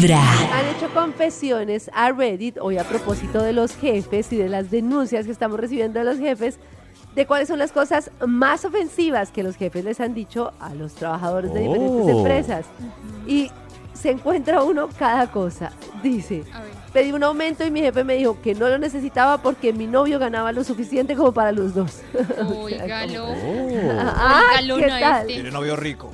Vibra. Han hecho confesiones a Reddit hoy a propósito de los jefes y de las denuncias que estamos recibiendo de los jefes de cuáles son las cosas más ofensivas que los jefes les han dicho a los trabajadores de diferentes Oh. empresas. Y se encuentra uno cada cosa. Dice, A ver. Pedí un aumento y mi jefe me dijo que no lo necesitaba porque mi novio ganaba lo suficiente como para los dos. Óigalo. Ah, Óigalo, ¿qué tal? este. Tiene novio rico.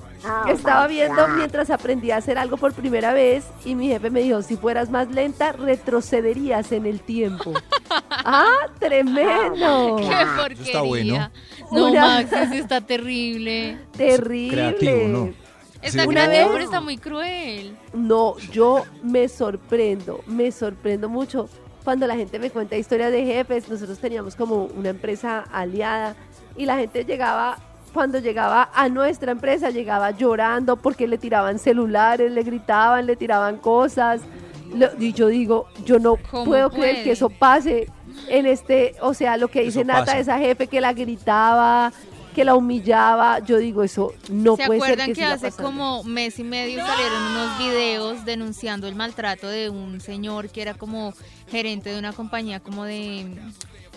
Estaba viendo mientras aprendí a hacer algo por primera vez y mi jefe me dijo, si fueras más lenta, retrocederías en el tiempo. ¡Ah, tremendo! Qué porquería. está bueno. No, Max, eso está terrible. Terrible. Creativo, ¿no? Está Sí. Vez- pero está muy cruel. No, yo me sorprendo, me sorprendo mucho cuando la gente me cuenta historias de jefes. Nosotros teníamos como una empresa aliada y la gente llegaba, cuando llegaba a nuestra empresa, llegaba llorando porque le tiraban celulares, le gritaban, le tiraban cosas. Y yo digo, yo no ¿Cómo puedo creer que eso pase en este, o sea, lo que dice Eso Nata, pasa. esa jefe que la gritaba, que la humillaba, yo digo, eso no ¿Se puede ser acuerdan que, que, siga hace pasando. como mes y medio salieron unos videos denunciando el maltrato de un señor que era como gerente de una compañía como de,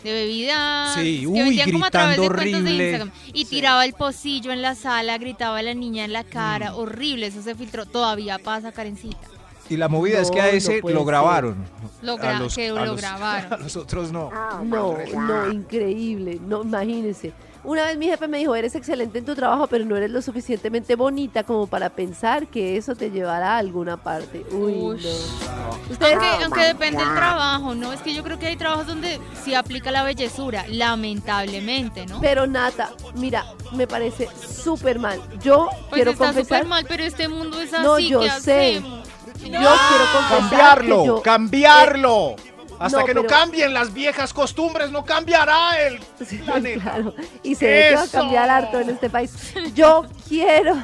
de bebidas Sí, que vendían como a través de cuentos de. Instagram y tiraba el pocillo en la sala, gritaba a la niña en la cara, Mm. horrible, eso se filtró, todavía pasa Karencita. Y la movida es que a ese lo grabaron. Lo A los- que a lo los- grabaron. A los otros no. No, no, increíble, no, imagínense. Una vez mi jefe me dijo, eres excelente en tu trabajo, pero no eres lo suficientemente bonita como para pensar que eso te llevará a alguna parte. Uy, no. Ustedes, Aunque, aunque depende del trabajo, ¿no? Es que yo creo que hay trabajos donde sí aplica la bellezura, lamentablemente, ¿no? pero Nata, mira, me parece súper mal. Yo Pues quiero está confesar, súper mal, pero este mundo es así. No, yo ¿qué sé. hacemos? Yo quiero Cambiarlo, que yo- cambiarlo. Hasta No, que no pero- cambien las viejas costumbres, no cambiará el planeta. claro. Y se ve que va a ¡Eso! cambiar harto en este país. Yo quiero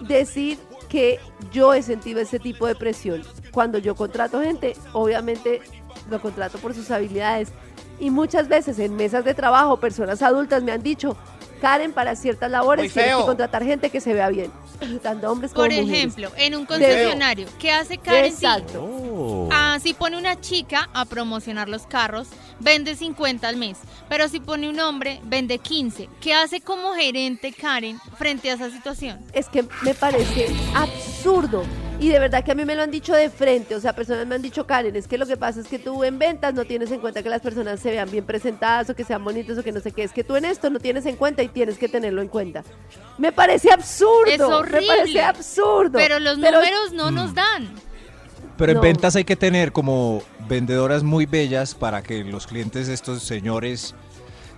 decir que yo he sentido ese tipo de presión. Cuando yo contrato gente, obviamente lo contrato por sus habilidades. Y muchas veces en mesas de trabajo, personas adultas me han dicho, Karen, para ciertas labores tienes que contratar gente que se vea bien. Tanto hombres como Por mujeres. ejemplo, en un concesionario, ¿qué hace Karen? Exacto. Oh. Ah, si pone una chica a promocionar los carros, vende 50 al mes. Pero si pone un hombre, vende 15. ¿Qué hace como gerente Karen frente a esa situación? es que me parece absurdo. Y de verdad que a mí me lo han dicho de frente. O sea, personas me han dicho, Karen, es que lo que pasa es que tú en ventas no tienes en cuenta que las personas se vean bien presentadas o que sean bonitas o que no sé qué. Es que tú en esto no tienes en cuenta y tienes que tenerlo en cuenta. Me parece absurdo. Es horrible. Me parece absurdo. Pero los números no Mm. nos dan. Pero en No. ventas hay que tener como vendedoras muy bellas para que los clientes de estos señores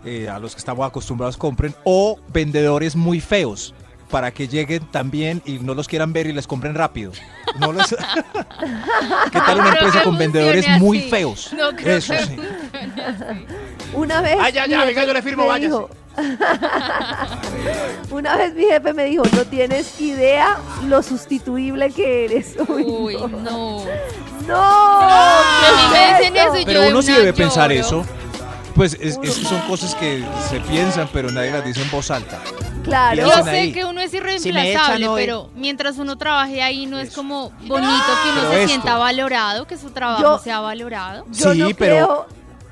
eh, a los que estamos acostumbrados compren o vendedores muy feos para que lleguen también y no los quieran ver y les compren rápido. No les- ¿Qué tal una No empresa con vendedores muy feos? No creo Eso que sí. Una vez. Ah, ya, ya, mi venga, jefe yo le firmo, dijo- Una vez mi jefe me dijo, no tienes idea lo sustituible que eres. Uy, Uy, no. no. No, ¿qué me es dicen eso Pero uno sí debe pensar eso. Pues es, es son cosas que se piensan, pero nadie las dice en voz alta. Claro. Yo sé ahí. que uno es Si irreemplazable, hoy- pero mientras uno trabaje ahí no es como bonito que uno Pero se esto- sienta valorado, que su trabajo Yo- sea valorado. Yo Sí, no pero- creo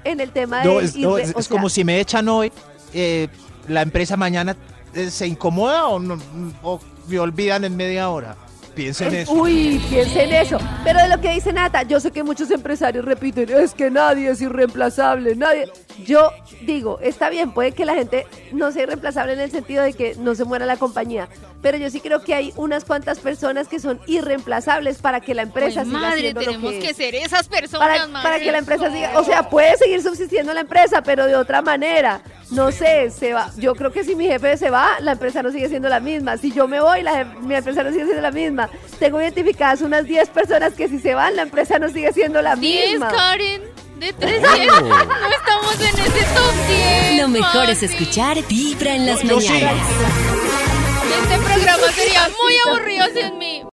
en el tema de No, es, no, como si me echan hoy, eh, la empresa mañana eh, se incomoda o, no, o me olvidan en media hora. Piensen es- eso. Uy, piensa en eso. Pero de lo que dice Nata, yo sé que muchos empresarios repiten, es que nadie es irreemplazable, nadie. Yo digo, está bien, puede que la gente no sea irreemplazable en el sentido de que no se muera la compañía, pero yo sí creo que hay unas cuantas personas que son irreemplazables para que la empresa Pues, siga madre, tenemos lo que, ser esas personas, para, madre. para que la empresa siga, o sea, puede seguir subsistiendo la empresa, pero de otra manera. No sé, se va. Yo creo que si mi jefe se va, la empresa no sigue siendo la misma. Si yo me voy, la, mi empresa no sigue siendo la misma. Tengo identificadas unas 10 personas que si se van, la empresa no sigue siendo la 10, misma. Karen, de 300. No estamos en ese top 10. Lo mejor es escuchar Vibra en las Yo sí. mañanas. Este programa sería muy aburrido sin mí.